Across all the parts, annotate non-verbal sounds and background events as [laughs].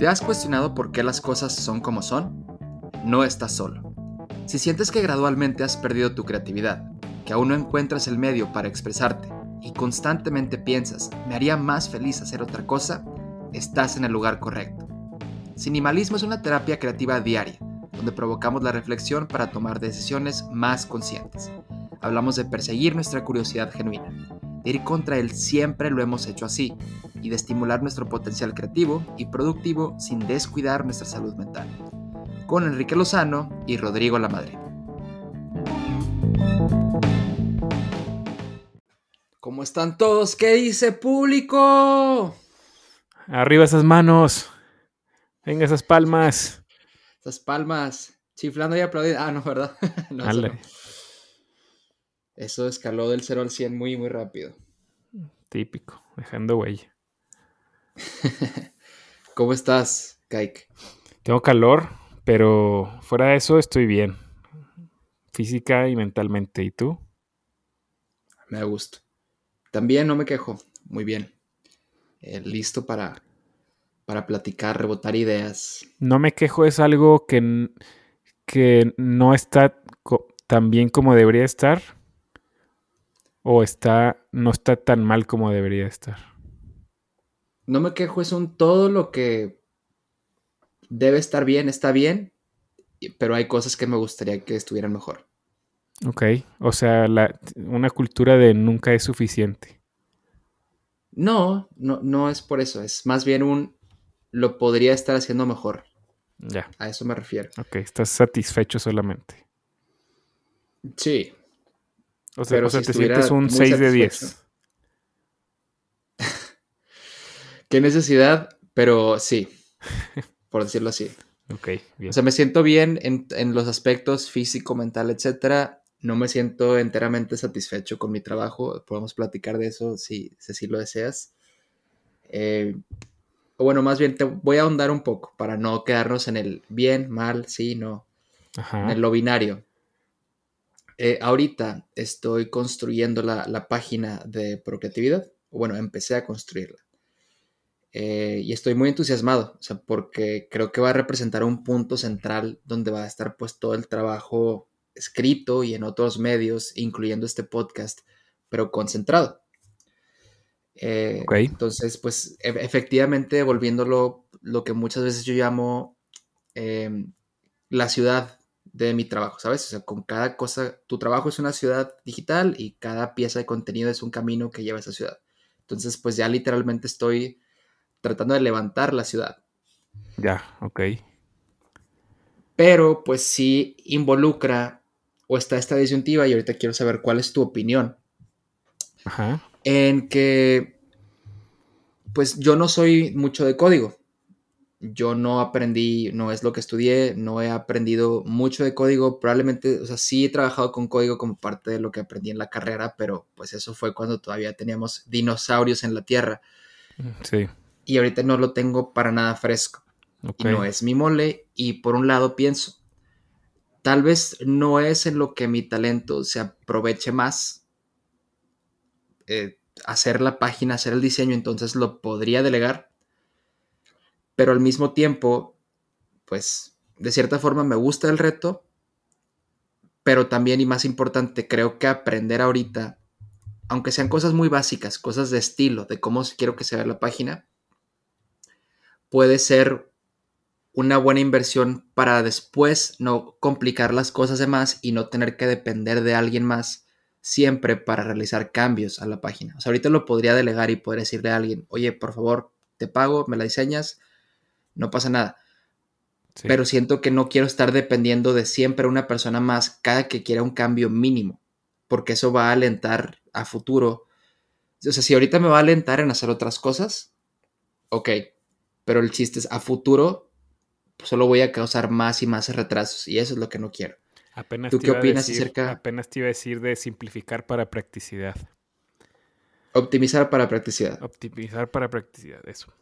¿Te has cuestionado por qué las cosas son como son? No estás solo. Si sientes que gradualmente has perdido tu creatividad, que aún no encuentras el medio para expresarte y constantemente piensas, me haría más feliz hacer otra cosa, estás en el lugar correcto. Sinimalismo es una terapia creativa diaria, donde provocamos la reflexión para tomar decisiones más conscientes. Hablamos de perseguir nuestra curiosidad genuina, de ir contra él siempre lo hemos hecho así, y de estimular nuestro potencial creativo y productivo sin descuidar nuestra salud mental. Con Enrique Lozano y Rodrigo Lamadrid. ¿Cómo están todos? ¿Qué dice público? Arriba esas manos. Venga esas palmas. Esas palmas. Chiflando y aplaudiendo. Ah, no, ¿verdad? [laughs] no, eso, no. eso escaló del 0 al 100 muy, muy rápido. Típico, dejando huella. [laughs] ¿Cómo estás, Kaik? Tengo calor, pero fuera de eso estoy bien. Física y mentalmente. ¿Y tú? Me da gusto. También no me quejo. Muy bien. Eh, listo para, para platicar, rebotar ideas. No me quejo es algo que, que no está tan bien como debería estar. O está, no está tan mal como debería estar. No me quejo, es un todo lo que debe estar bien, está bien, pero hay cosas que me gustaría que estuvieran mejor. Ok, o sea, la, una cultura de nunca es suficiente. No, no, no es por eso, es más bien un lo podría estar haciendo mejor. Ya. A eso me refiero. Ok, estás satisfecho solamente. Sí. O sea, o sea si te sientes un 6 de 10. Qué necesidad, pero sí, [laughs] por decirlo así. Ok, bien. O sea, me siento bien en, en, los aspectos físico, mental, etcétera. No me siento enteramente satisfecho con mi trabajo. Podemos platicar de eso si, si, si lo deseas. Eh, o bueno, más bien te voy a ahondar un poco para no quedarnos en el bien, mal, sí, no. Ajá. En lo binario. Eh, ahorita estoy construyendo la, la, página de Procreatividad. Bueno, empecé a construirla. Eh, y estoy muy entusiasmado, o sea, porque creo que va a representar un punto central donde va a estar pues todo el trabajo escrito y en otros medios, incluyendo este podcast, pero concentrado. Eh, okay. Entonces, pues e efectivamente, volviéndolo lo que muchas veces yo llamo eh, la ciudad de mi trabajo, ¿sabes? O sea, con cada cosa, tu trabajo es una ciudad digital y cada pieza de contenido es un camino que lleva a esa ciudad. Entonces, pues ya literalmente estoy tratando de levantar la ciudad. Ya, ok. Pero pues sí involucra o está esta disyuntiva y ahorita quiero saber cuál es tu opinión. Ajá. En que pues yo no soy mucho de código. Yo no aprendí, no es lo que estudié, no he aprendido mucho de código. Probablemente, o sea, sí he trabajado con código como parte de lo que aprendí en la carrera, pero pues eso fue cuando todavía teníamos dinosaurios en la Tierra. Sí y ahorita no lo tengo para nada fresco. Okay. Y no es mi mole. Y por un lado pienso, tal vez no es en lo que mi talento se aproveche más. Eh, hacer la página, hacer el diseño, entonces lo podría delegar. Pero al mismo tiempo, pues de cierta forma me gusta el reto. Pero también y más importante, creo que aprender ahorita, aunque sean cosas muy básicas, cosas de estilo, de cómo quiero que se vea la página, puede ser una buena inversión para después no complicar las cosas de más y no tener que depender de alguien más siempre para realizar cambios a la página. O sea, ahorita lo podría delegar y poder decirle a alguien, oye, por favor, te pago, me la diseñas, no pasa nada. Sí. Pero siento que no quiero estar dependiendo de siempre una persona más cada que quiera un cambio mínimo, porque eso va a alentar a futuro. O sea, si ahorita me va a alentar en hacer otras cosas, ok, pero el chiste es a futuro pues, solo voy a causar más y más retrasos y eso es lo que no quiero. Apenas ¿Tú qué opinas decir, acerca? Apenas te iba a decir de simplificar para practicidad. Optimizar para practicidad. Optimizar para practicidad, eso.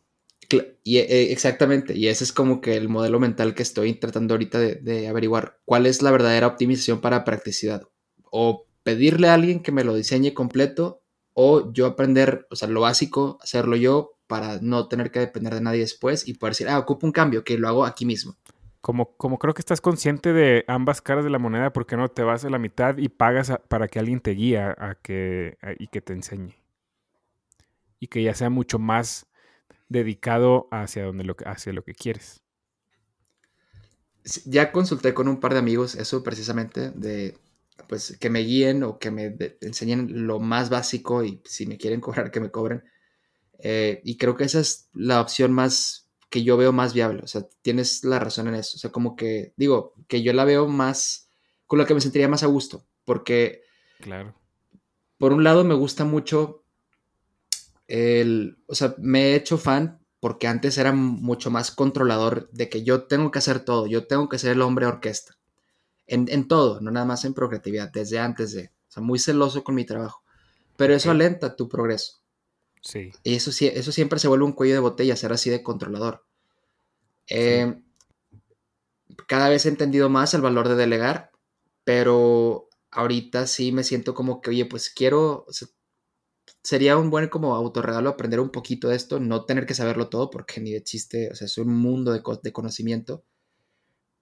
Y, eh, exactamente, y ese es como que el modelo mental que estoy tratando ahorita de, de averiguar. ¿Cuál es la verdadera optimización para practicidad? O pedirle a alguien que me lo diseñe completo, o yo aprender, o sea, lo básico, hacerlo yo, para no tener que depender de nadie después y poder decir, ah, ocupo un cambio, que lo hago aquí mismo. Como, como creo que estás consciente de ambas caras de la moneda, ¿por qué no te vas a la mitad y pagas para que alguien te guíe a que, y que te enseñe? Y que ya sea mucho más dedicado hacia, donde lo, hacia lo que quieres. Ya consulté con un par de amigos eso precisamente, de pues que me guíen o que me enseñen lo más básico y si me quieren cobrar, que me cobren. Eh, y creo que esa es la opción más que yo veo más viable. O sea, tienes la razón en eso. O sea, como que digo, que yo la veo más, con la que me sentiría más a gusto. Porque, claro. Por un lado, me gusta mucho el, o sea, me he hecho fan porque antes era mucho más controlador de que yo tengo que hacer todo, yo tengo que ser el hombre orquesta. En, todo, no nada más en progresividad, desde antes de, o sea, muy celoso con mi trabajo. Pero eso alenta tu progreso. Sí. Y eso, eso siempre se vuelve un cuello de botella, ser así de controlador. Eh, cada vez he entendido más el valor de delegar, pero ahorita sí me siento como que, oye, pues quiero, sería un buen como autorregalo aprender un poquito de esto, no tener que saberlo todo, porque ni de chiste, o sea, es un mundo de, de conocimiento,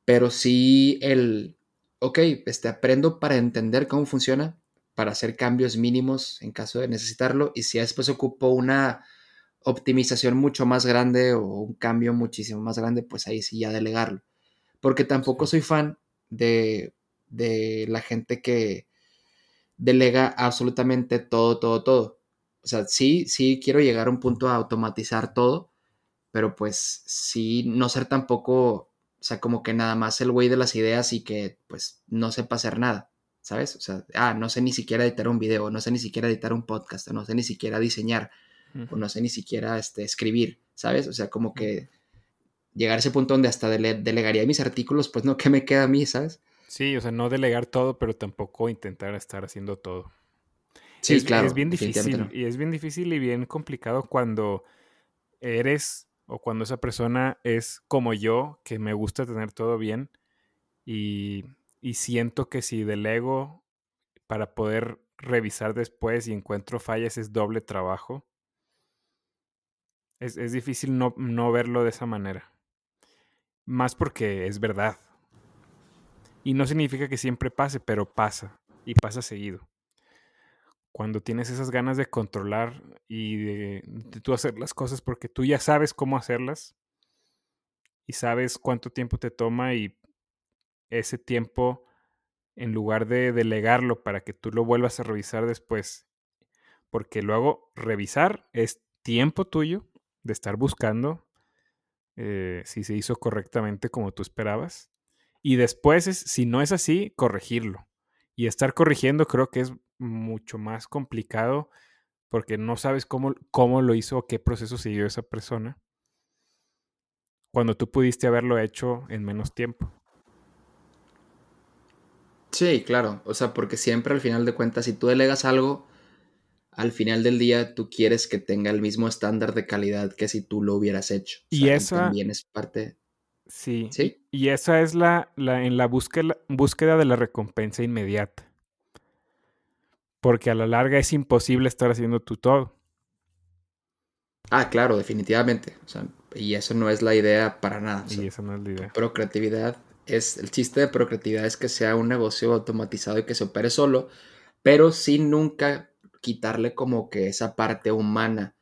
pero sí el, ok, este, aprendo para entender cómo funciona, para hacer cambios mínimos en caso de necesitarlo, y si después ocupo una optimización mucho más grande o un cambio muchísimo más grande, pues ahí sí ya delegarlo. Porque tampoco soy fan de, de la gente que delega absolutamente todo, todo, todo. O sea, sí, sí quiero llegar a un punto a automatizar todo, pero pues sí no ser tampoco, o sea, como que nada más el güey de las ideas y que pues no sepa hacer nada, ¿sabes? O sea, ah, no sé ni siquiera editar un video, no sé ni siquiera editar un podcast, no sé ni siquiera diseñar, o no sé ni siquiera este, escribir, ¿sabes? O sea, como que llegar a ese punto donde hasta delegaría mis artículos, pues no, ¿qué me queda a mí, ¿sabes? Sí, o sea, no delegar todo, pero tampoco intentar estar haciendo todo. Sí, es, claro. Es bien difícil. Y es bien difícil y bien complicado cuando eres o cuando esa persona es como yo, que me gusta tener todo bien y, siento que si delego para poder revisar después y encuentro fallas es doble trabajo. Es, difícil no, no verlo de esa manera. Más porque es verdad. Y no significa que siempre pase, pero pasa. Y pasa seguido cuando tienes esas ganas de controlar y de, tú hacer las cosas porque tú ya sabes cómo hacerlas y sabes cuánto tiempo te toma y ese tiempo, en lugar de delegarlo para que tú lo vuelvas a revisar después, porque luego revisar es tiempo tuyo de estar buscando eh, si se hizo correctamente como tú esperabas. Y después, es, si no es así, corregirlo. Y estar corrigiendo creo que es mucho más complicado porque no sabes cómo, cómo lo hizo o qué proceso siguió esa persona cuando tú pudiste haberlo hecho en menos tiempo. Sí, claro. O sea, porque siempre al final de cuentas, si tú delegas algo, al final del día tú quieres que tenga el mismo estándar de calidad que si tú lo hubieras hecho. y esa también es parte. Sí. ¿Sí? Y esa es la, la en la búsqueda, búsqueda de la recompensa inmediata. Porque a la larga es imposible estar haciendo tú todo. Ah, claro, definitivamente. y eso no es la idea para nada. y eso no es la idea. Procreatividad es. El chiste de procreatividad es que sea un negocio automatizado y que se opere solo, pero sin nunca quitarle como que esa parte humana.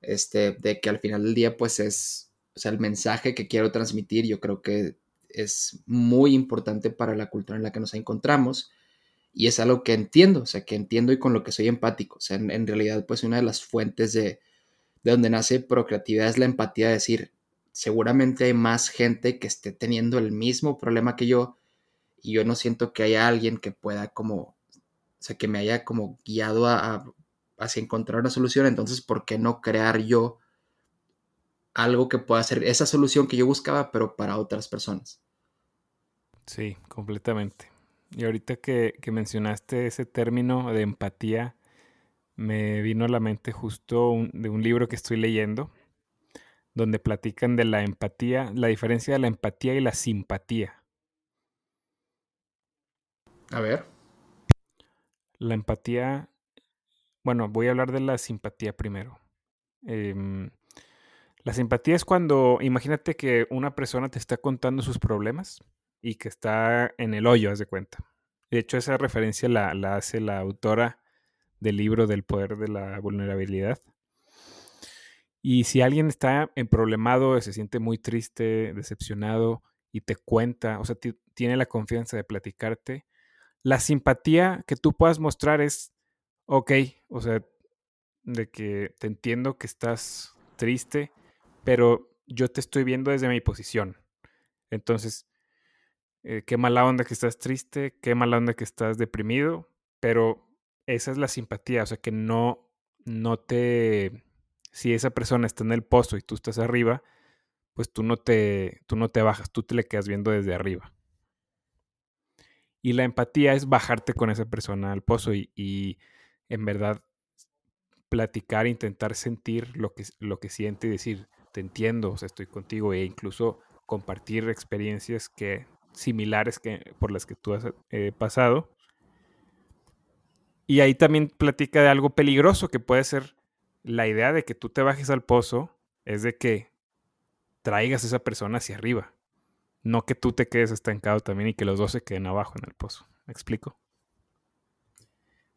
Este, de que al final del día, pues es. O sea, el mensaje que quiero transmitir, yo creo que es muy importante para la cultura en la que nos encontramos y es algo que entiendo, o sea, que entiendo y con lo que soy empático. O sea, en, realidad, pues una de las fuentes de, de donde nace procreatividad es la empatía de decir, seguramente hay más gente que esté teniendo el mismo problema que yo y yo no siento que haya alguien que pueda como, o sea, que me haya como guiado a, hacia encontrar una solución, entonces, ¿por qué no crear yo algo que pueda ser esa solución que yo buscaba, pero para otras personas? Sí, completamente. Y ahorita que, mencionaste ese término de empatía, me vino a la mente justo de un libro que estoy leyendo, donde platican de la empatía, la diferencia de la empatía y la simpatía. A ver. La empatía, bueno, voy a hablar de la simpatía primero. Em, La simpatía es cuando, imagínate que una persona te está contando sus problemas y que está en el hoyo, haz de cuenta. De hecho, esa referencia la, hace la autora del libro del poder de la vulnerabilidad. Y si alguien está en problemado, se siente muy triste, decepcionado y te cuenta, o sea, tiene la confianza de platicarte, la simpatía que tú puedas mostrar es, ok, o sea, de que te entiendo que estás triste, pero yo te estoy viendo desde mi posición. Entonces, eh, qué mala onda que estás triste, qué mala onda que estás deprimido, pero esa es la simpatía, o sea, que no, no te, si esa persona está en el pozo y tú estás arriba, pues tú no te, tú no te bajas, tú te le quedas viendo desde arriba. Y la empatía es bajarte con esa persona al pozo y, y en verdad platicar, intentar sentir lo que, lo que siente y decir, te entiendo, o sea, estoy contigo e incluso compartir experiencias que similares que por las que tú has eh, pasado. Y ahí también platica de algo peligroso que puede ser la idea de que tú te bajes al pozo es de que traigas a esa persona hacia arriba, no que tú te quedes estancado también y que los dos se queden abajo en el pozo. ¿Me explico?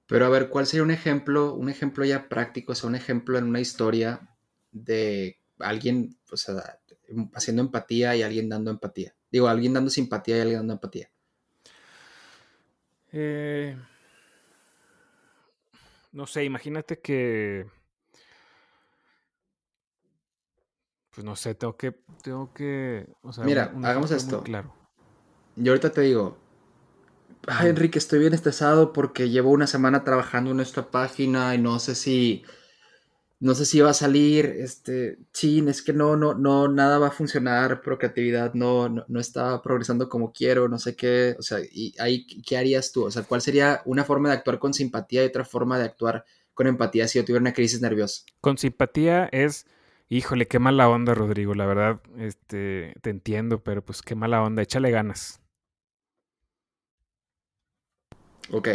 Pero a ver, ¿cuál sería un ejemplo, un ejemplo ya práctico, o sea, un ejemplo en una historia de alguien haciendo empatía y alguien dando empatía. Digo, alguien dando simpatía y alguien dando empatía. Eh, no sé, imagínate que. Pues no sé, tengo que. Tengo que. Mira, hagamos esto. Claro. Yo ahorita te digo. Ay, Enrique, estoy bien estresado porque llevo una semana trabajando en esta página y no sé si no sé si va a salir, este, chin, es que no, no, no, nada va a funcionar, creatividad no, no, está progresando como quiero, no sé qué, o sea, y ahí, ¿qué harías tú? O sea, ¿cuál sería una forma de actuar con simpatía y otra forma de actuar con empatía si yo tuviera una crisis nerviosa? Con simpatía es, híjole, qué mala onda, Rodrigo, la verdad, este, te entiendo, pero pues qué mala onda, échale ganas. Ok,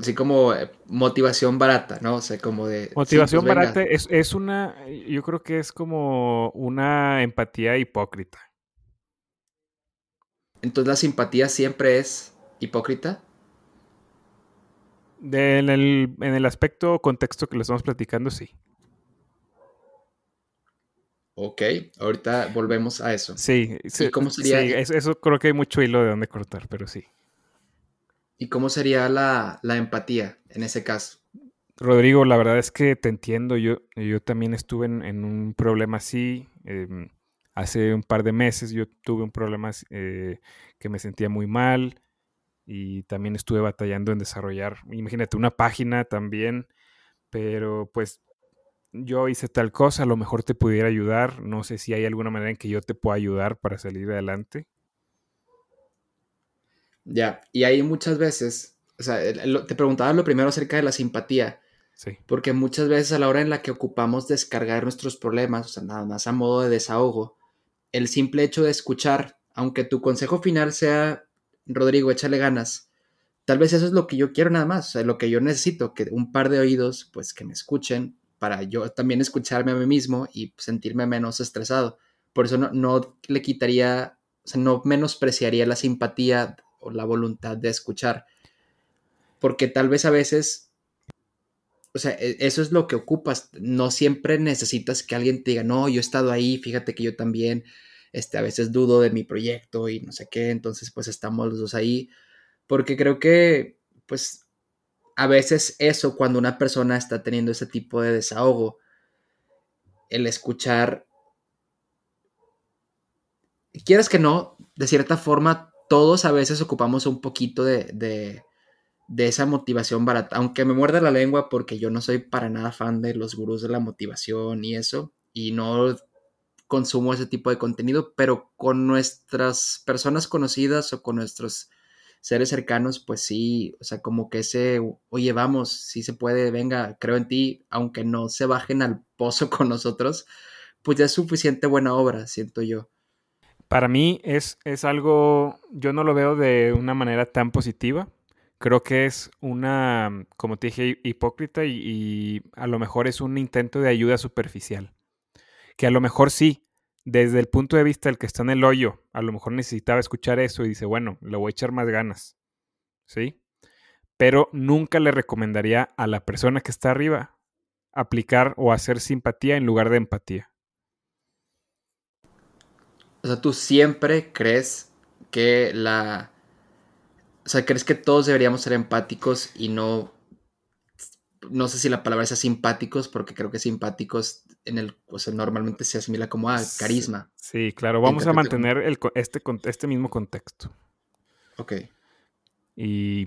así como eh, motivación barata, ¿no? O sea, como de... Motivación pues barata es, es, una, yo creo que es como una empatía hipócrita. Entonces la simpatía siempre es hipócrita. en, el, en el aspecto contexto que lo estamos platicando, sí. Ok, ahorita volvemos a eso. Sí, sí, cómo sería? sí eso creo que hay mucho hilo de dónde cortar, pero sí. ¿Y cómo sería la, empatía en ese caso? Rodrigo, la verdad es que te entiendo. Yo, yo también estuve en, un problema así. Em, hace un par de meses yo tuve un problema eh, que me sentía muy mal y también estuve batallando en desarrollar, imagínate, una página también, pero pues yo hice tal cosa, a lo mejor te pudiera ayudar. No sé si hay alguna manera en que yo te pueda ayudar para salir adelante. Ya, y ahí muchas veces, o sea, te preguntaba lo primero acerca de la simpatía. Sí. Porque muchas veces a la hora en la que ocupamos descargar nuestros problemas, o sea, nada más a modo de desahogo, el simple hecho de escuchar, aunque tu consejo final sea, Rodrigo, échale ganas, tal vez eso es lo que yo quiero nada más, o sea, lo que yo necesito, que un par de oídos, pues que me escuchen, para yo también escucharme a mí mismo y sentirme menos estresado. Por eso no, le quitaría, o sea, no menospreciaría la simpatía o la voluntad de escuchar. Porque tal vez a veces, o sea, e, eso es lo que ocupas. No siempre necesitas que alguien te diga, no, yo he estado ahí, fíjate que yo también, este, a veces dudo de mi proyecto y no sé qué, entonces pues estamos los dos ahí. Porque creo que, pues, a veces eso, cuando una persona está teniendo ese tipo de desahogo, el escuchar, quieres que no, de cierta forma todos a veces ocupamos un poquito de, esa motivación barata, aunque me muerda la lengua porque yo no soy para nada fan de los gurús de la motivación y eso, y no consumo ese tipo de contenido, pero con nuestras personas conocidas o con nuestros seres cercanos, pues sí, o sea, como que ese, oye, vamos, si se puede, venga, creo en ti, aunque no se bajen al pozo [laughs] con nosotros, pues ya es suficiente buena obra, siento yo. Para mí es, es algo, yo no lo veo de una manera tan positiva. Creo que es una, como te dije, hipócrita y, a lo mejor es un intento de ayuda superficial. que a lo mejor sí, desde el punto de vista del que está en el hoyo, a lo mejor necesitaba escuchar eso y dice, bueno, le voy a echar más ganas, ¿sí? Pero nunca le recomendaría a la persona que está arriba aplicar o hacer simpatía en lugar de empatía. O sea, tú siempre crees que la... O sea, crees que todos deberíamos ser empáticos y no... No sé si la palabra es simpáticos, porque creo que simpáticos en el, o sea, normalmente se asimila como a carisma. Sí, claro, vamos a mantener el, este, este mismo contexto. Ok. Y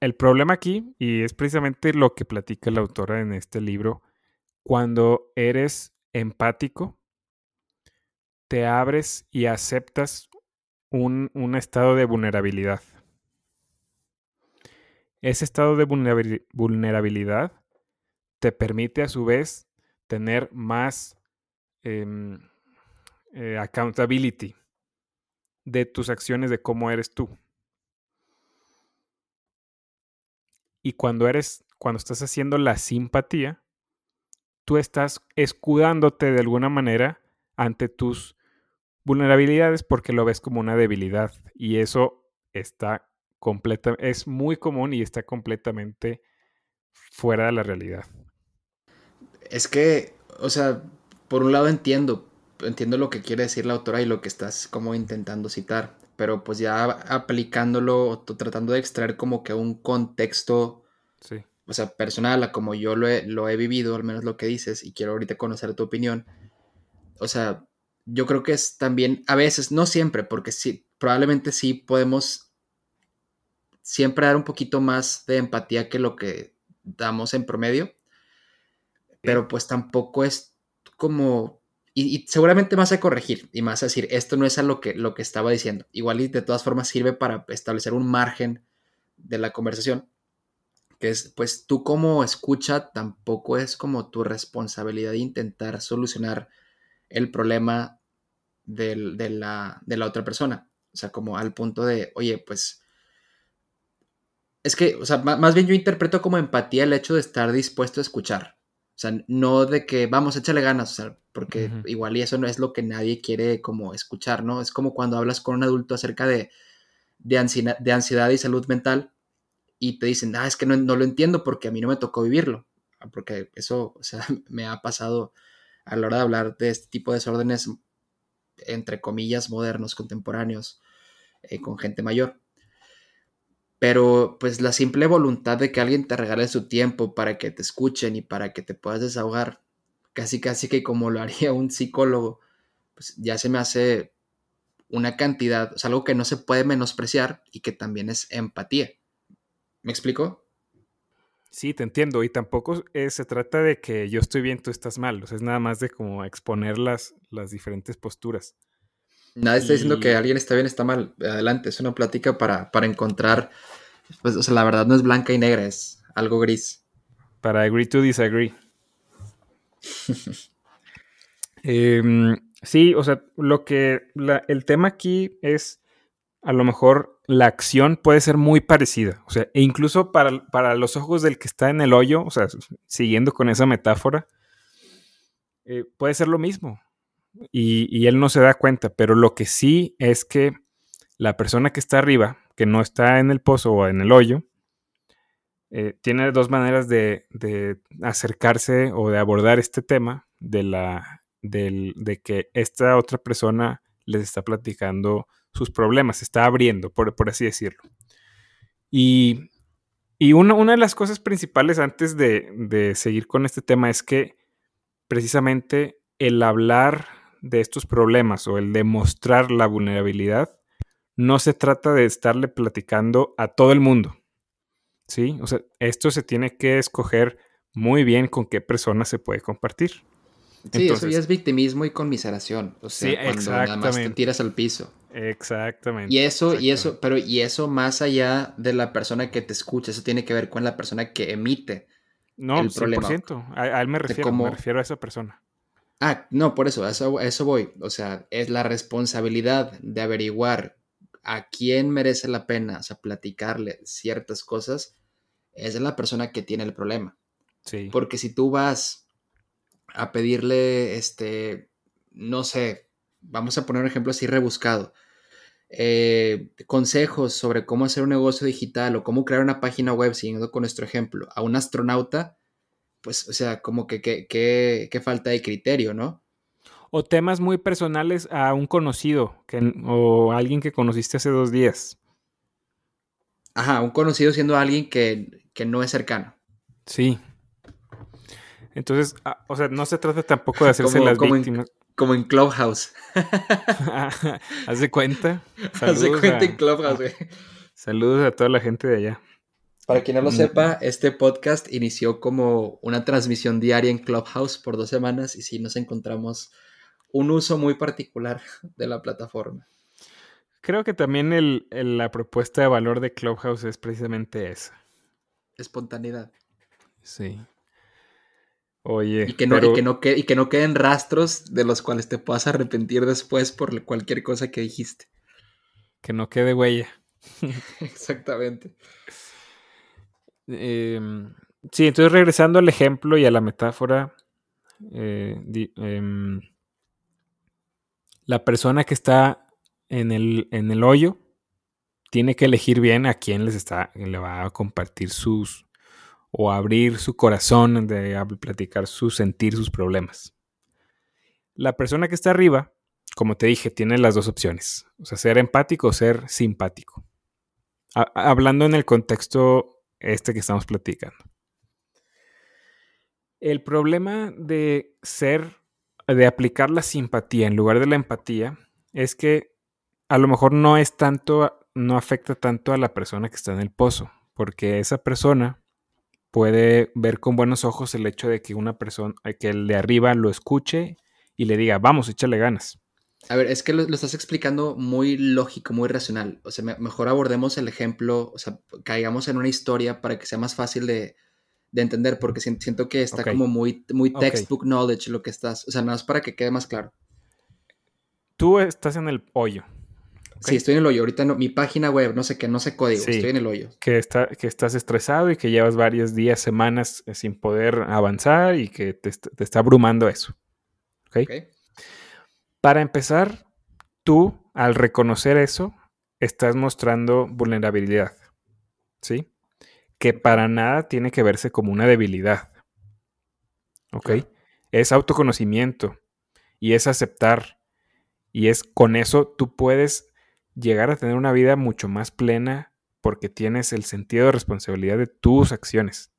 el problema aquí, y es precisamente lo que platica la autora en este libro, cuando eres empático, te abres y aceptas un, estado de vulnerabilidad. Ese estado de vulnerabilidad te permite a su vez tener más em, eh, accountability de tus acciones, de cómo eres tú. Y cuando eres, cuando estás haciendo la simpatía, tú estás escudándote de alguna manera ante tus vulnerabilidades porque lo ves como una debilidad y eso está completa, es muy común y está completamente fuera de la realidad. Es que, o sea, por un lado entiendo, entiendo lo que quiere decir la autora y lo que estás como intentando citar, pero pues ya aplicándolo o tratando de extraer como que un contexto, sí. o sea, personal a como yo lo he, lo he vivido, al menos lo que dices, y quiero ahorita conocer tu opinión. O sea, yo creo que es también, a veces, no siempre, porque sí, probablemente sí podemos siempre dar un poquito más de empatía que lo que damos en promedio, pero pues tampoco es como, y, seguramente más a corregir y más a decir, esto no es a lo que, lo que estaba diciendo. Igual y de todas formas sirve para establecer un margen de la conversación, que es, pues tú como escucha, tampoco es como tu responsabilidad de intentar solucionar el problema de, la, de la otra persona. O sea, como al punto de, oye, pues es que, o sea, más bien yo interpreto como empatía el hecho de estar dispuesto a escuchar. O sea, no de que vamos, échale ganas, o sea, porque igual y eso no es lo que nadie quiere como escuchar, ¿no? Es como cuando hablas con un adulto acerca de, de, ansiedad, y salud mental y te dicen, ah, es que no, no, lo entiendo porque a mí no me tocó vivirlo. Porque eso, o sea, [laughs] me ha pasado a la hora de hablar de este tipo de desórdenes entre comillas, modernos, contemporáneos, eh, con gente mayor. Pero pues la simple voluntad de que alguien te regale su tiempo para que te escuchen y para que te puedas desahogar, casi casi que como lo [laughs] haría un psicólogo, pues ya se me hace una cantidad, o sea, algo que no se puede menospreciar y que también es empatía. ¿Me explico? Sí, te entiendo. Y tampoco eh, se trata de que yo estoy bien, tú estás mal. O sea, es nada más de como exponer las, las diferentes posturas. Nada está diciendo que alguien está bien, está mal. Adelante, es una plática para, para encontrar. Pues, o sea, la verdad no es blanca y negra, es algo gris. Para agree to disagree. [laughs] Em, sí, o sea, lo que. el tema aquí es a lo mejor la acción puede ser muy parecida. O sea, e incluso para, los ojos del que está en el hoyo, o sea, siguiendo con esa metáfora, eh, puede ser lo mismo. Y, él no se da cuenta, pero lo que sí es que la persona que está arriba, que no está en el pozo o en el hoyo, eh, tiene dos maneras de, acercarse o de abordar este tema de, la, de que esta otra persona les está platicando sus problemas, está abriendo, por, así decirlo. Y, una, de las cosas principales antes de, seguir con este tema es que precisamente el hablar de estos problemas o el demostrar la vulnerabilidad no se trata de estarle platicando a todo el mundo. ¿Sí? O sea, esto se tiene que escoger muy bien con qué persona se puede compartir. Sí, eso ya es victimismo y conmiseración. O sea, cuando nada más te tiras al piso. Exactamente. Y eso, y eso, pero y eso más allá de la persona que te escucha, eso tiene que ver con la persona que emite. No, el 100%. A, él me refiero, me refiero a esa persona. Ah, no, por eso, a eso, eso voy. O sea, es la responsabilidad de averiguar a quién merece la pena, o sea, platicarle ciertas cosas, es la persona que tiene el problema. Sí. Porque si tú vas a pedirle, este, no sé, vamos a poner un ejemplo así rebuscado. Eh, consejos sobre cómo hacer un negocio digital o cómo crear una página web, siguiendo con nuestro ejemplo, a un astronauta, pues, o sea, como que qué falta de criterio, ¿no? O temas muy personales a un conocido que, o alguien que conociste hace dos días. Ajá, un conocido siendo alguien que, que no es cercano. Sí. Entonces, ah, o sea, no se trata tampoco de hacerse las víctimas. como en Clubhouse. [laughs] Haz de cuenta. Haz de cuenta en Clubhouse, güey. [laughs] Saludos a toda la gente de allá. Para quien no lo mm. sepa, este podcast inició como una transmisión diaria en Clubhouse por dos semanas y sí nos encontramos un uso muy particular de la plataforma. Creo que también la propuesta de valor de Clubhouse es precisamente esa. Espontaneidad. Sí. Oye. Y que, no, y, que no y que no queden rastros de los cuales te puedas arrepentir después por cualquier cosa que dijiste. Que no quede huella. [laughs] Exactamente. Em, sí, entonces regresando al ejemplo y a la metáfora, eh, em, la persona que está en el, en el hoyo tiene que elegir bien a quién les está, le va a compartir sus o abrir su corazón de platicar su sentir, sus problemas. La persona que está arriba, como te dije, tiene las dos opciones, o sea, ser empático o ser simpático. hablando en el contexto este que estamos platicando. El problema de ser de aplicar la simpatía en lugar de la empatía es que a lo mejor no es tanto, no afecta tanto a la persona que está en el pozo, porque esa persona puede ver con buenos ojos el hecho de que una persona, que el de arriba lo escuche y le diga, vamos, échale ganas. A ver, es que lo, estás explicando muy lógico, muy racional. O sea, mejor abordemos el ejemplo, o sea, caigamos en una historia para que sea más fácil de, de entender, porque siento que está como muy, muy textbook knowledge lo que estás, o sea, nada más para que quede más claro. Tú estás en el hoyo. Sí, estoy en el hoyo. Ahorita no, mi página web, no sé qué, no sé código, estoy en el hoyo. Que, está, que estás estresado y que llevas varios días, semanas eh, sin poder avanzar y que te, está abrumando eso. Para empezar, tú, al reconocer eso, estás mostrando vulnerabilidad. ¿Sí? que para nada tiene que verse como una debilidad. ¿Ok? Es autoconocimiento y es aceptar. Y es con eso tú puedes llegar a tener una vida mucho más plena porque tienes el sentido de responsabilidad de tus acciones.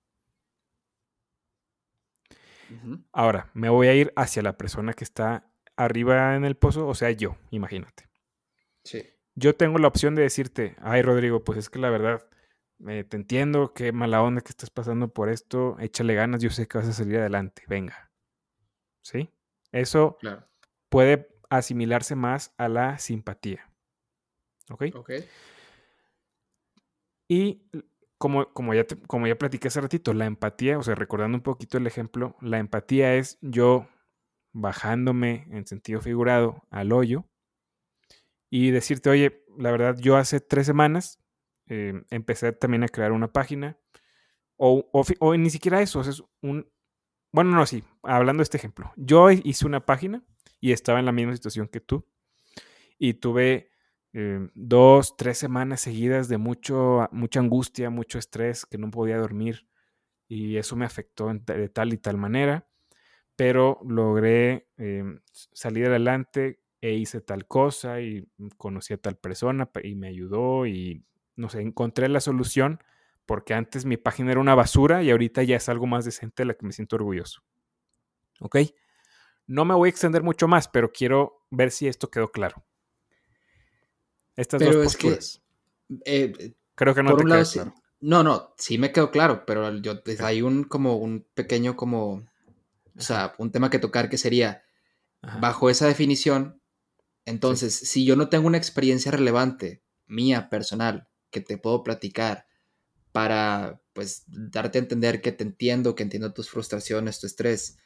Ahora, me voy a ir hacia la persona que está arriba en el pozo, o sea, yo, imagínate. Sí. Yo tengo la opción de decirte, ay, Rodrigo, pues es que la verdad, te entiendo, qué mala onda que estás pasando por esto, échale ganas, yo sé que vas a salir adelante, venga. ¿Sí? Eso puede asimilarse más a la simpatía. ¿Ok? Ok. Y como, como, ya como ya platiqué hace ratito, la empatía, o sea, recordando un poquito el ejemplo, la empatía es yo bajándome en sentido figurado al hoyo y decirte, oye, la verdad, yo hace tres semanas Em, empecé también a crear una página. O, ni siquiera eso, es un... Bueno, no, sí, hablando de este ejemplo. Yo hice una página y estaba en la misma situación que tú. Y tuve em, dos, tres semanas seguidas de mucho, mucha angustia, mucho estrés, que no podía dormir. Y eso me afectó de tal y tal manera. Pero logré em, salir adelante e hice tal cosa y conocí a tal persona y me ayudó y no sé, encontré la solución porque antes mi página era una basura y ahorita ya es algo más decente de la que me siento orgulloso. ¿Ok? No me voy a extender mucho más, pero quiero ver si esto quedó claro. Estas dos posturas. Eh, Creo que no te quedó claro. No, no, sí me quedó claro, pero yo, hay un como un pequeño como, o sea, un tema que tocar que sería, bajo esa definición, entonces, si yo no tengo una experiencia relevante, mía, personal, que te puedo platicar para, pues, darte a entender que te entiendo, que entiendo tus frustraciones, tu estrés.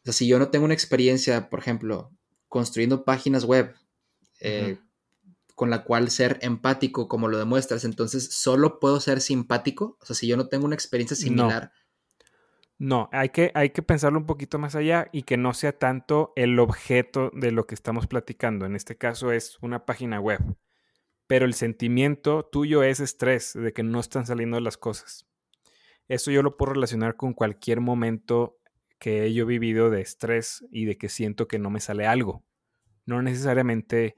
O sea, si yo no tengo una experiencia, por ejemplo, construyendo páginas web, eh, con la cual ser empático, como lo demuestras, entonces solo puedo ser simpático. O sea, si yo no tengo una experiencia similar. No, hay que, hay que pensarlo un poquito más allá y que no sea tanto el objeto de lo que estamos platicando. En este caso es una página web. Pero el sentimiento tuyo es estrés de que no están saliendo las cosas. Eso yo lo puedo relacionar con cualquier momento que he yo vivido de estrés y de que siento que no me sale algo. No necesariamente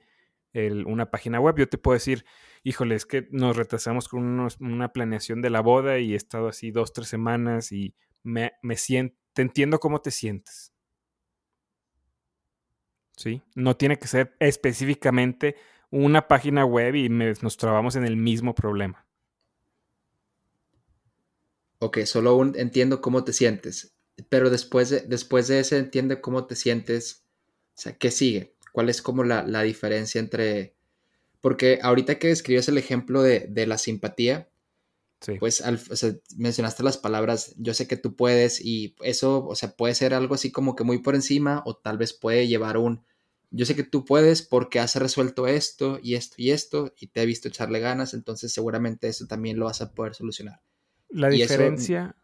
una página web. Yo te puedo decir, híjole, es que nos retrasamos con una planeación de la boda y he estado así dos, tres semanas y me, me siento, te entiendo cómo te sientes. ¿Sí? No tiene que ser específicamente una página web y nos trabamos en el mismo problema. Ok, solo entiendo cómo te sientes. Pero después de, después de ese entiende cómo te sientes, o sea, ¿qué sigue? ¿Cuál es como la, diferencia entre... Porque ahorita que describes el ejemplo de, la simpatía, pues mencionaste las palabras, yo sé que tú puedes y eso, o sea, puede ser algo así como que muy por encima o tal vez puede llevar un, yo sé que tú puedes porque has resuelto esto y esto y esto y te he visto echarle ganas, entonces seguramente eso también lo vas a poder solucionar. La diferencia...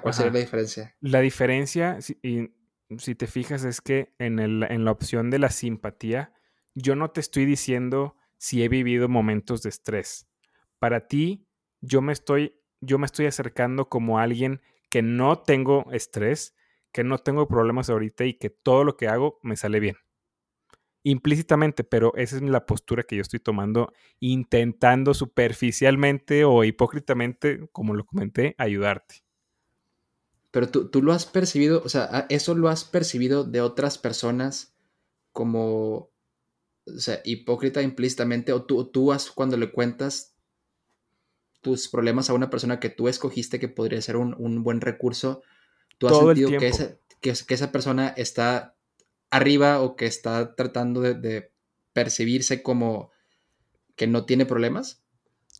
¿Cuál sería la diferencia? La diferencia, y si te fijas, es que en, el, en la opción de la simpatía, yo no te estoy diciendo si he vivido momentos de estrés. Para ti, yo me estoy, yo me estoy acercando como alguien que no tengo estrés, que no tengo problemas ahorita y que todo lo que hago me sale bien. Implícitamente, pero esa es la postura que yo estoy tomando, intentando superficialmente o hipócritamente, como lo comenté, ayudarte. Pero tú, lo has percibido, o sea, eso lo has percibido de otras personas como, o sea, hipócrita implícitamente, o tú, tú has, cuando le cuentas tus problemas a una persona que tú escogiste que podría ser un, buen recurso, tú has sentido que esa, que, esa persona está arriba o que está tratando de, percibirse como que no tiene problemas?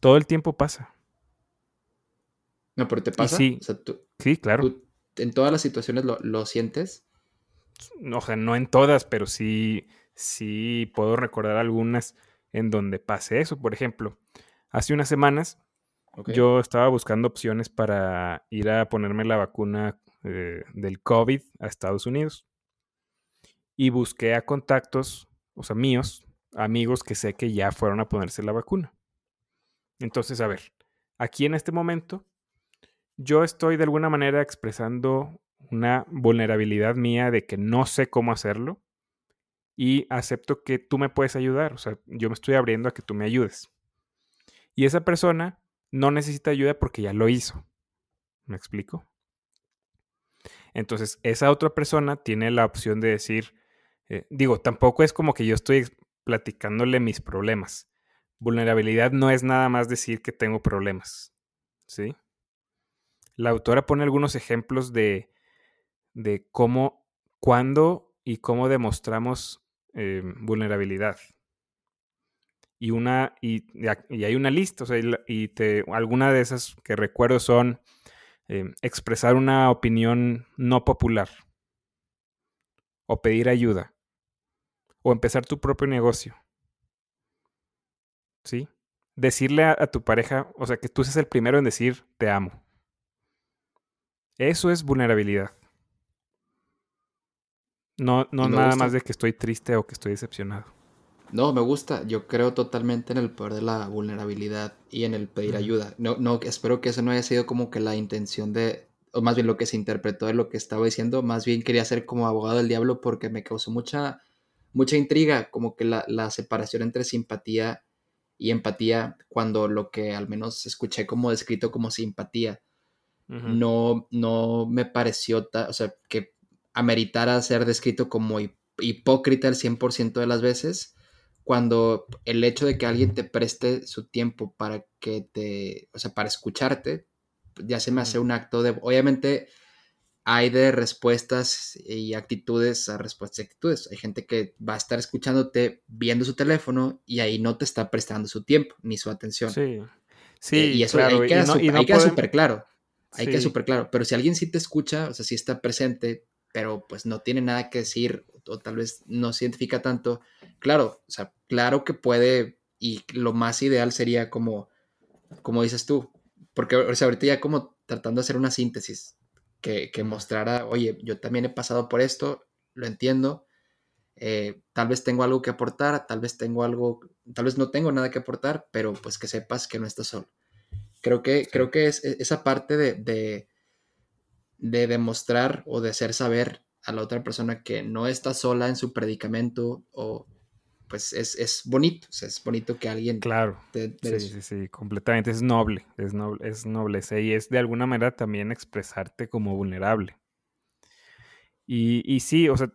Todo el tiempo pasa. No, pero te pasa. Sí, sí, claro. ¿En todas las situaciones lo, sientes? O sea, no en todas, pero sí, sí puedo recordar algunas en donde pase eso. Por ejemplo, hace unas semanas yo estaba buscando opciones para ir a ponerme la vacuna eh, del COVID a Estados Unidos. Y busqué a contactos, o sea, míos, amigos que sé que ya fueron a ponerse la vacuna. Entonces, a ver, aquí en este momento yo estoy de alguna manera expresando una vulnerabilidad mía de que no sé cómo hacerlo y acepto que tú me puedes ayudar. O sea, yo me estoy abriendo a que tú me ayudes. Y esa persona no necesita ayuda porque ya lo hizo. ¿Me explico? Entonces, esa otra persona tiene la opción de decir, eh, digo, tampoco es como que yo estoy platicándole mis problemas. Vulnerabilidad no es nada más decir que tengo problemas. ¿Sí? La autora pone algunos ejemplos de, de cómo, cuándo y cómo demostramos eh, vulnerabilidad. Y, una, y, hay una lista, o sea, y te, alguna de esas que recuerdo son eh, expresar una opinión no popular, o pedir ayuda, o empezar tu propio negocio. ¿Sí? Decirle a, a tu pareja, o sea, que tú seas el primero en decir te amo. Eso es vulnerabilidad. No, no nada más de que estoy triste o que estoy decepcionado. No, me gusta. Yo creo totalmente en el poder de la vulnerabilidad y en el pedir ayuda. No, no, espero que eso no haya sido como que la intención de, o más bien lo que se interpretó de lo que estaba diciendo. Más bien quería ser como abogado del diablo porque me causó mucha, mucha intriga, como que la, la separación entre simpatía y empatía, cuando lo que al menos escuché como descrito como simpatía no, no me pareció, o sea, que ameritara ser descrito como hipócrita el 100% de las veces, cuando el hecho de que alguien te preste su tiempo para que te, o sea, para escucharte, ya se me hace un acto de, obviamente hay de respuestas y actitudes a respuestas y actitudes. Hay gente que va a estar escuchándote viendo su teléfono y ahí no te está prestando su tiempo ni su atención. Sí. Eh, sí, y eso ahí queda súper claro. Hay que súper claro. Pero si alguien sí te escucha, o sea, sí está presente, pero pues no tiene nada que decir o tal vez no se identifica tanto, claro, o sea, claro que puede y lo más ideal sería como, como dices tú, porque o sea, ahorita ya como tratando de hacer una síntesis, que, que mostrara, oye, yo también he pasado por esto, lo entiendo, eh, tal vez tengo algo que aportar, tal vez tengo algo, tal vez no tengo nada que aportar, pero pues que sepas que no estás solo. Creo que, creo que es e, esa parte de, de, de, demostrar o de hacer saber a la otra persona que no está sola en su predicamento o pues es, es bonito, es bonito que alguien... Claro, sí, sí, sí, completamente, es noble, es noble, es noblece y es de alguna manera también expresarte como vulnerable. Y, y sí, o sea,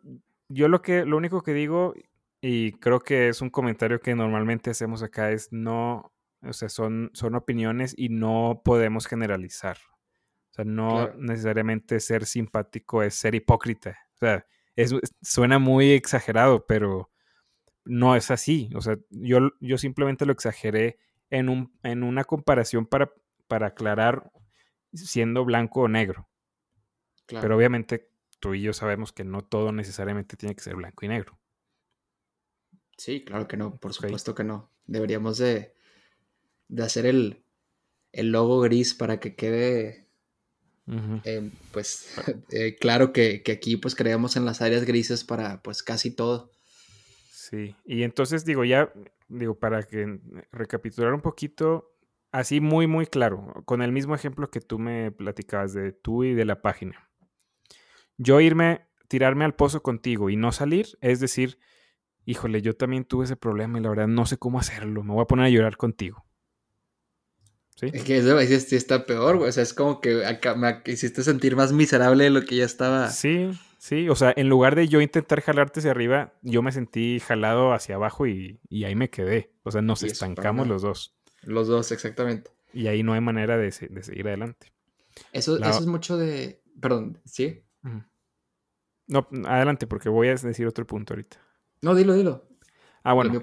yo lo que, lo único que digo, y creo que es un comentario que normalmente hacemos acá, es no, o sea, son, son opiniones y no podemos generalizar. O sea, no necesariamente ser simpático es ser hipócrita. O sea, es, suena muy exagerado, pero no es así. O sea, yo, yo simplemente lo exageré en, un, en una comparación para, para aclarar siendo blanco o negro. Pero obviamente tú y yo sabemos que no todo necesariamente tiene que ser blanco y negro. Sí, claro que no, por supuesto que no. Deberíamos de, de hacer el, el, logo gris para que quede, eh, pues, [laughs] eh, claro que, que, aquí pues creemos en las áreas grises para pues casi todo. Sí, y entonces digo ya, digo, para que recapitular un poquito, así muy, muy claro, con el mismo ejemplo que tú me platicabas de tú y de la página yo irme, tirarme al pozo contigo y no salir, es decir, híjole, yo también tuve ese problema y la verdad no sé cómo hacerlo, me voy a poner a llorar contigo. ¿Sí? Es que eso sí está peor, güey. O sea, es como que acá me hiciste sentir más miserable de lo que ya estaba. Sí, sí. O sea, en lugar de yo intentar jalarte hacia arriba, yo me sentí jalado hacia abajo y, ahí me quedé. O sea, nos estancamos los dos. Los dos, exactamente. Y ahí no hay manera de, seguir adelante. Eso, eso es mucho de. Perdón, ¿sí? No, adelante, porque voy a decir otro punto ahorita. No, dilo, dilo. Ah, bueno,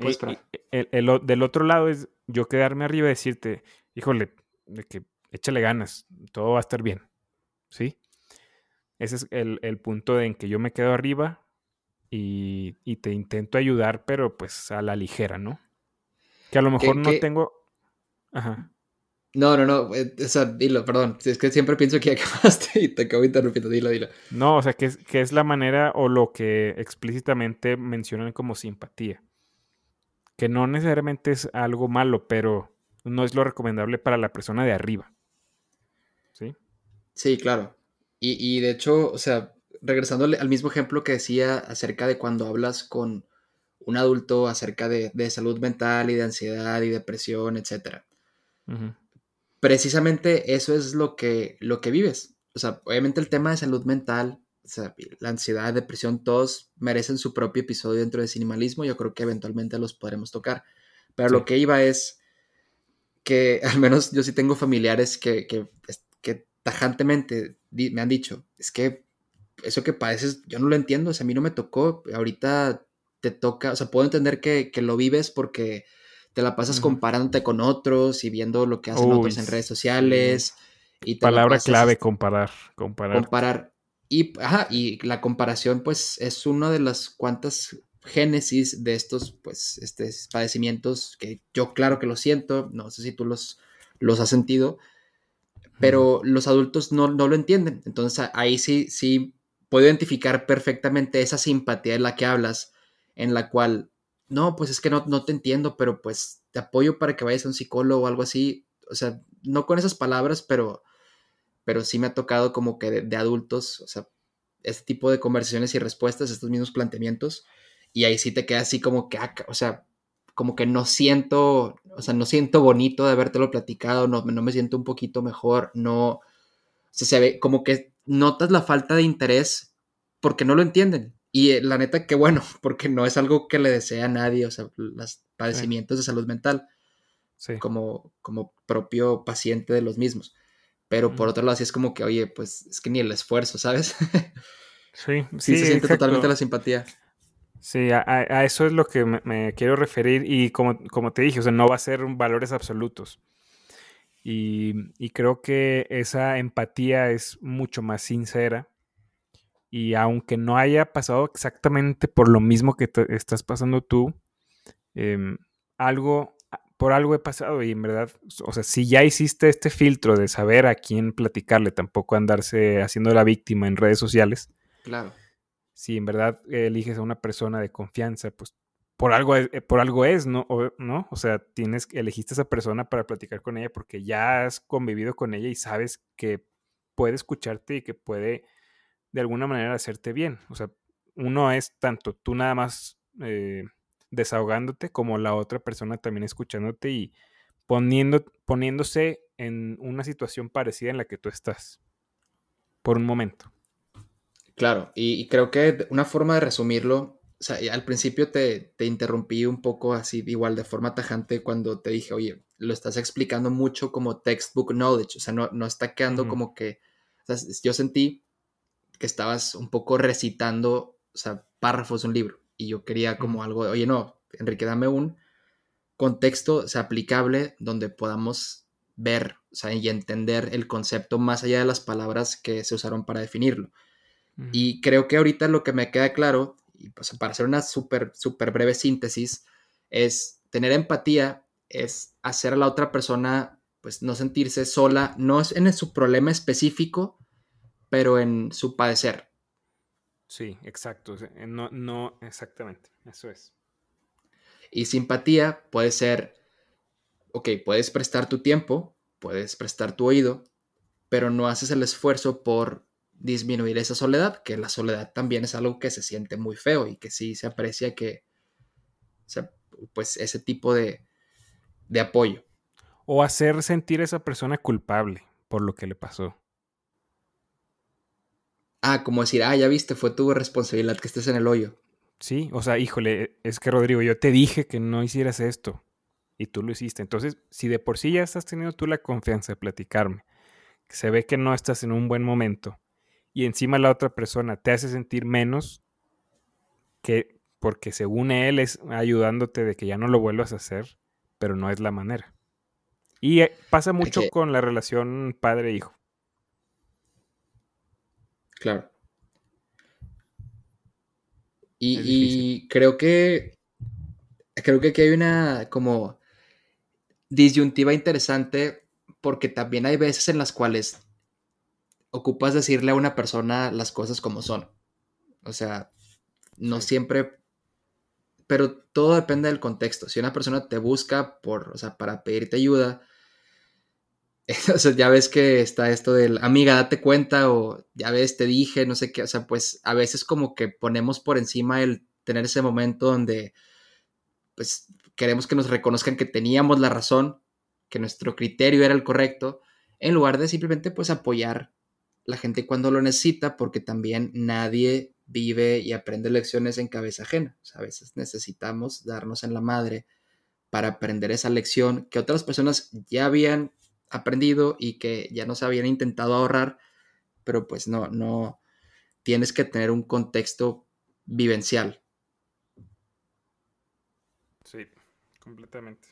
el, del otro lado es yo quedarme arriba y decirte, híjole, de que échale ganas, todo va a estar bien. ¿Sí? Ese es el, punto en que yo me quedo arriba y, y, te intento ayudar, pero pues a la ligera, ¿no? Que a lo mejor no tengo. Ajá. No, no, no, eh, o sea, dilo, perdón. Es que siempre pienso que ya [laughs] acabaste y te acabo interrumpiendo. Dilo, dilo. No, o sea, que es, que es la manera o lo que explícitamente mencionan como simpatía. Que no necesariamente es algo malo, pero no es lo recomendable para la persona de arriba. ¿Sí? Sí, claro. Y, y de hecho, o sea, regresando al mismo ejemplo que decía acerca de cuando hablas con un adulto acerca de, de salud mental y de ansiedad y depresión, etcétera precisamente eso es lo que, lo que vives. O sea, obviamente el tema de salud mental, o sea, la ansiedad, depresión, todos merecen su propio episodio dentro de Cinemalismo. Yo creo que eventualmente los podremos tocar. Pero lo que iba es que, al menos yo sí tengo familiares que, que, que tajantemente me han dicho, es que eso que padeces, yo no lo entiendo, o sea, a mí no me tocó, ahorita te toca, o sea, puedo entender que, que lo vives porque te la pasas comparándote con otros y viendo lo que hacen otros en redes sociales. Y Palabra clave, comparar, comparar. Comparar. Y, y la comparación, pues, es una de las cuantas génesis de estos, pues, este, padecimientos que yo claro que lo siento, no sé si tú los, los has sentido, pero los adultos no, no, lo entienden. Entonces ahí sí, sí puedo identificar perfectamente esa simpatía de la que hablas, en la cual no, pues es que no, no te entiendo, pero pues te apoyo para que vayas a un psicólogo o algo así. O sea, no con esas palabras, pero, pero sí me ha tocado como que de, adultos, o sea, este tipo de conversaciones y respuestas, estos mismos planteamientos, y ahí sí te queda así como que, ah, o sea, como que no siento, o sea, no siento bonito de habértelo platicado, no, no me siento un poquito mejor, no, o sea, se ve como que notas la falta de interés porque no lo entienden. Y eh, la neta, que bueno, [laughs] porque no es algo que le desea a nadie, o sea, los padecimientos de salud mental, como, como propio paciente de los mismos. Pero por otro lado, sí es como que, oye, pues es que ni el esfuerzo, ¿sabes? [laughs] sí, sí, se siente totalmente la simpatía. Sí, a, eso es lo que me, quiero referir y como, como te dije, o sea, no va a ser valores absolutos. Y, y creo que esa empatía es mucho más sincera y aunque no haya pasado exactamente por lo mismo que estás pasando tú, em, algo por algo he pasado y en verdad, o sea, si ya hiciste este filtro de saber a quién platicarle, tampoco andarse haciendo la víctima en redes sociales. Claro. Si en verdad eliges a una persona de confianza, pues por algo es, por algo es ¿no? O, ¿no? O sea, tienes, elegiste a esa persona para platicar con ella porque ya has convivido con ella y sabes que puede escucharte y que puede de alguna manera hacerte bien. O sea, uno es tanto tú nada más eh, desahogándote como la otra persona también escuchándote y poniendo, poniéndose en una situación parecida en la que tú estás por un momento. Claro, y, creo que una forma de resumirlo, o sea, al principio te, te, interrumpí un poco así, igual de forma tajante, cuando te dije, oye, lo estás explicando mucho como textbook knowledge, o sea, no, no está quedando como que, o sea, yo sentí que estabas un poco recitando, o sea, párrafos de un libro y yo quería como algo, oye, no, Enrique, dame un contexto aplicable donde podamos ver y entender el concepto más allá de las palabras que se usaron para definirlo. Y creo que ahorita lo que me queda claro, y pues para hacer una súper, súper breve síntesis, es tener empatía, es hacer a la otra persona pues no sentirse sola, no es en su problema específico, pero en su padecer. Sí, exacto. Eh, no, no, exactamente. Eso es. Y simpatía puede ser, ok, puedes prestar tu tiempo, puedes prestar tu oído, pero no haces el esfuerzo por disminuir esa soledad, que la soledad también es algo que se siente muy feo y que sí se aprecia que, pues ese tipo de, de apoyo. O hacer sentir a esa persona culpable por lo que le pasó. Ah, como decir, ah, ya viste, fue tu responsabilidad que estés en el hoyo. Sí, o sea, híjole, es que Rodrigo, yo te dije que no hicieras esto y tú lo hiciste. Entonces, si de por sí ya estás teniendo tú la confianza de platicarme, que se ve que no estás en un buen momento y encima la otra persona te hace sentir menos que porque según él es ayudándote de que ya no lo vuelvas a hacer, pero no es la manera. Y eh, pasa mucho con la relación padre-hijo. Claro. Y, creo que creo que aquí hay una como disyuntiva interesante porque también hay veces en las cuales ocupas decirle a una persona las cosas como son. O sea, no siempre, pero todo depende del contexto. Si una persona te busca por, o sea, para pedirte ayuda, [laughs] sea, ya ves que está esto del amiga, date cuenta o ya ves, te dije, no sé qué, o sea, pues a veces como que ponemos por encima el tener ese momento donde pues queremos que nos reconozcan que teníamos la razón, que nuestro criterio era el correcto, en lugar de simplemente pues apoyar la gente cuando lo necesita, porque también nadie vive y aprende lecciones en cabeza ajena. A veces necesitamos darnos en la madre para aprender esa lección que otras personas ya habían aprendido y que ya nos habían intentado ahorrar, pero pues no, no, tienes que tener un contexto vivencial. Sí, completamente.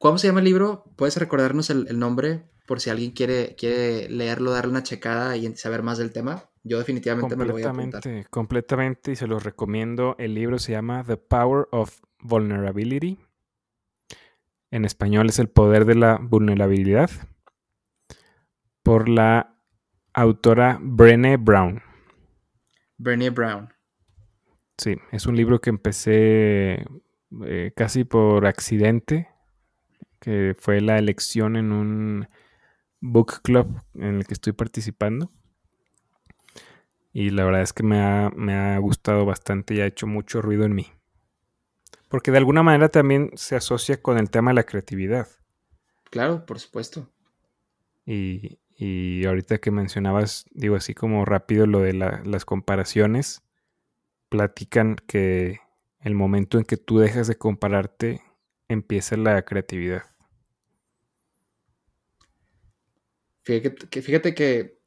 ¿Cómo se llama el libro? ¿Puedes recordarnos el, nombre por si alguien quiere, quiere leerlo, darle una checada y saber más del tema? Yo definitivamente me lo voy a apuntar. Completamente, y se los recomiendo. El libro se llama The Power of Vulnerability en español es El poder de la vulnerabilidad, por la autora Brené Brown. Brené Brown. Sí, es un libro que empecé eh, casi por accidente, que fue la elección en un book club en el que estoy participando. Y la verdad es que me ha, me ha gustado bastante y ha hecho mucho ruido en mí. Porque de alguna manera también se asocia con el tema de la creatividad. Claro, por supuesto. Y, ahorita que mencionabas, digo así como rápido lo de las comparaciones, platican que el momento en que tú dejas de compararte, empieza la creatividad. Fíjate que, fíjate que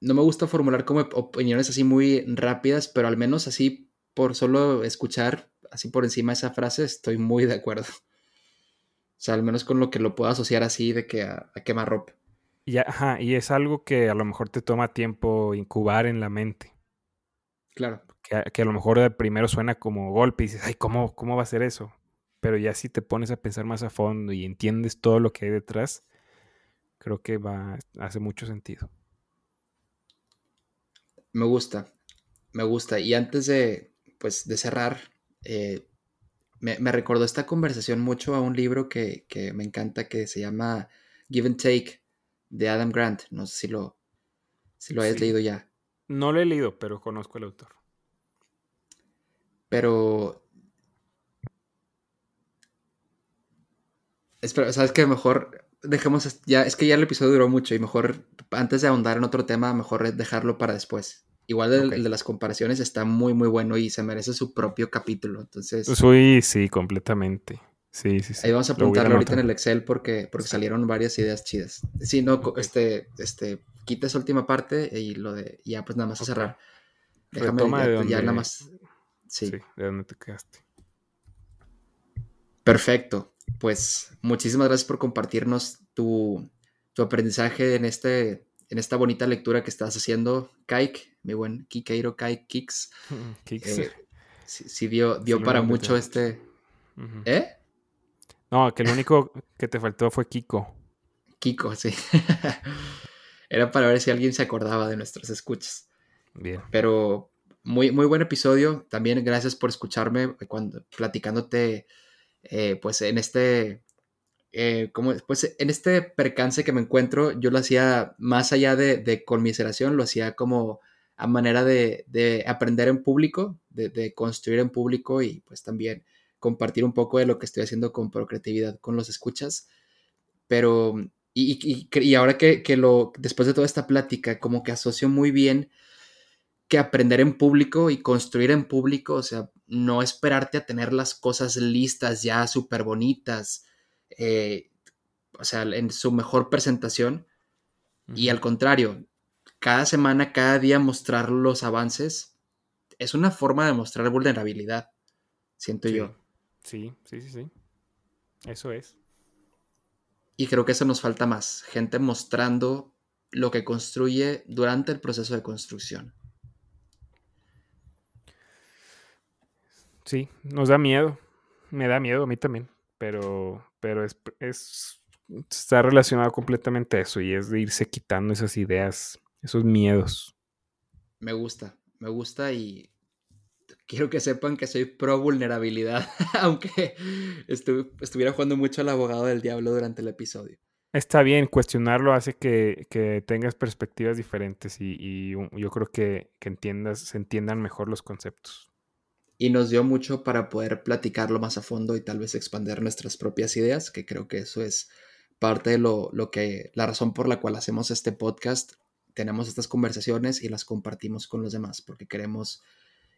no me gusta formular como opiniones así muy rápidas, pero al menos así por solo escuchar así por encima esa frase, estoy muy de acuerdo. O sea, al menos con lo que lo puedo asociar así de que a, quemar ropa. Y, ajá, y es algo que a lo mejor te toma tiempo incubar en la mente. Claro. Que, a lo mejor de primero suena como golpe y dices, ay, ¿cómo, ¿cómo va a ser eso? pero ya si te pones a pensar más a fondo y entiendes todo lo que hay detrás, creo que va, hace mucho sentido. Me gusta, me gusta. Y antes de, pues, de cerrar, eh, me, recordó esta conversación mucho a un libro que, me encanta que se llama Give and Take de Adam Grant. No sé si lo, si lo hayas leído ya. No lo he leído, pero conozco el autor. Pero. Espera, ¿sabes qué? Mejor dejemos. Ya, es que ya el episodio duró mucho y mejor, antes de ahondar en otro tema, mejor dejarlo para después. Igual el, de las comparaciones está muy, muy bueno y se merece su propio capítulo. Entonces. Sí, sí, completamente. Sí, sí, sí. Ahí vamos a apuntarlo ahorita en el Excel porque, porque salieron varias ideas chidas. Sí, no, este, este, quita esa última parte y lo de, ya pues nada más a cerrar. Déjame ya, de ya nada más. Sí. sí. de dónde te quedaste. Perfecto. Pues muchísimas gracias por compartirnos tu, tu aprendizaje en este en esta bonita lectura que estás haciendo, Kaik, mi buen Kikeiro Kaik Kicks. [laughs] Kicks. Eh, sí, dio, dio para mucho este. ¿Eh? No, que lo único que te faltó fue Kiko. Kiko, sí. [laughs] Era para ver si alguien se acordaba de nuestros escuchas. Bien. Pero muy, muy buen episodio. También gracias por escucharme cuando platicándote, eh, pues en este eh, como, pues en este percance que me encuentro, yo lo hacía más allá de, conmiseración, lo hacía como a manera de, aprender en público, de, construir en público y pues también compartir un poco de lo que estoy haciendo con Procreatividad con los escuchas. Pero, y, y, ahora que, que, lo, después de toda esta plática, como que asocio muy bien que aprender en público y construir en público, o sea, no esperarte a tener las cosas listas ya súper bonitas, eh, o sea, en su mejor presentación. Y al contrario, cada semana, cada día mostrar los avances es una forma de mostrar vulnerabilidad, siento yo. Sí, sí, sí, sí. Eso es. Y creo que eso nos falta más, gente mostrando lo que construye durante el proceso de construcción. Sí, nos da miedo. Me da miedo a mí también pero, pero es, está relacionado completamente a eso y es de irse quitando esas ideas, esos miedos. Me gusta, me gusta y quiero que sepan que soy pro vulnerabilidad, [laughs] aunque estuviera jugando mucho al abogado del diablo durante el episodio. Está bien, cuestionarlo hace que, tengas perspectivas diferentes y, yo creo que, que, entiendas, se entiendan mejor los conceptos y nos dio mucho para poder platicarlo más a fondo y tal vez expandir nuestras propias ideas, que creo que eso es parte de lo, que, la razón por la cual hacemos este podcast, tenemos estas conversaciones y las compartimos con los demás, porque queremos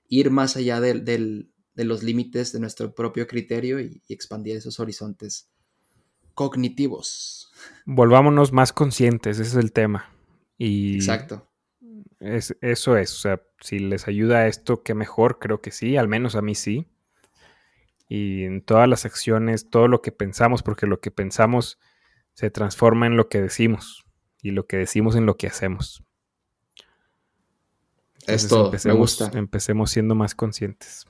ir más allá de los límites de nuestro propio criterio y, expandir esos horizontes cognitivos. Volvámonos más conscientes, ese es el tema. Y Exacto. Es, eso es, o sea, si les ayuda esto, qué mejor, creo que sí, al menos a mí sí. Y en todas las acciones, todo lo que pensamos, porque lo que pensamos se transforma en lo que decimos y lo que decimos en lo que hacemos. Esto me gusta. Empecemos siendo más conscientes.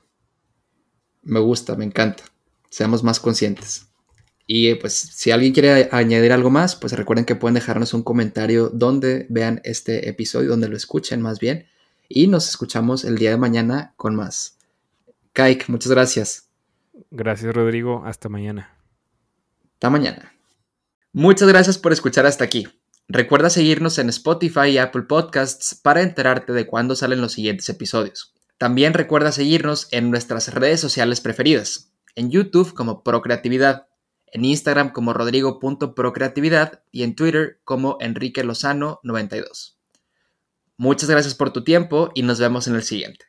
Me gusta, me encanta. Seamos más conscientes. Y pues si alguien quiere añadir algo más, pues recuerden que pueden dejarnos un comentario donde vean este episodio, donde lo escuchen más bien. Y nos escuchamos el día de mañana con más. Kaik, muchas gracias. Gracias Rodrigo, hasta mañana. Hasta mañana. Muchas gracias por escuchar hasta aquí. Recuerda seguirnos en Spotify y Apple Podcasts para enterarte de cuándo salen los siguientes episodios. También recuerda seguirnos en nuestras redes sociales preferidas, en YouTube como Procreatividad en Instagram como rodrigo.procreatividad y en Twitter como Enrique Lozano 92. Muchas gracias por tu tiempo y nos vemos en el siguiente.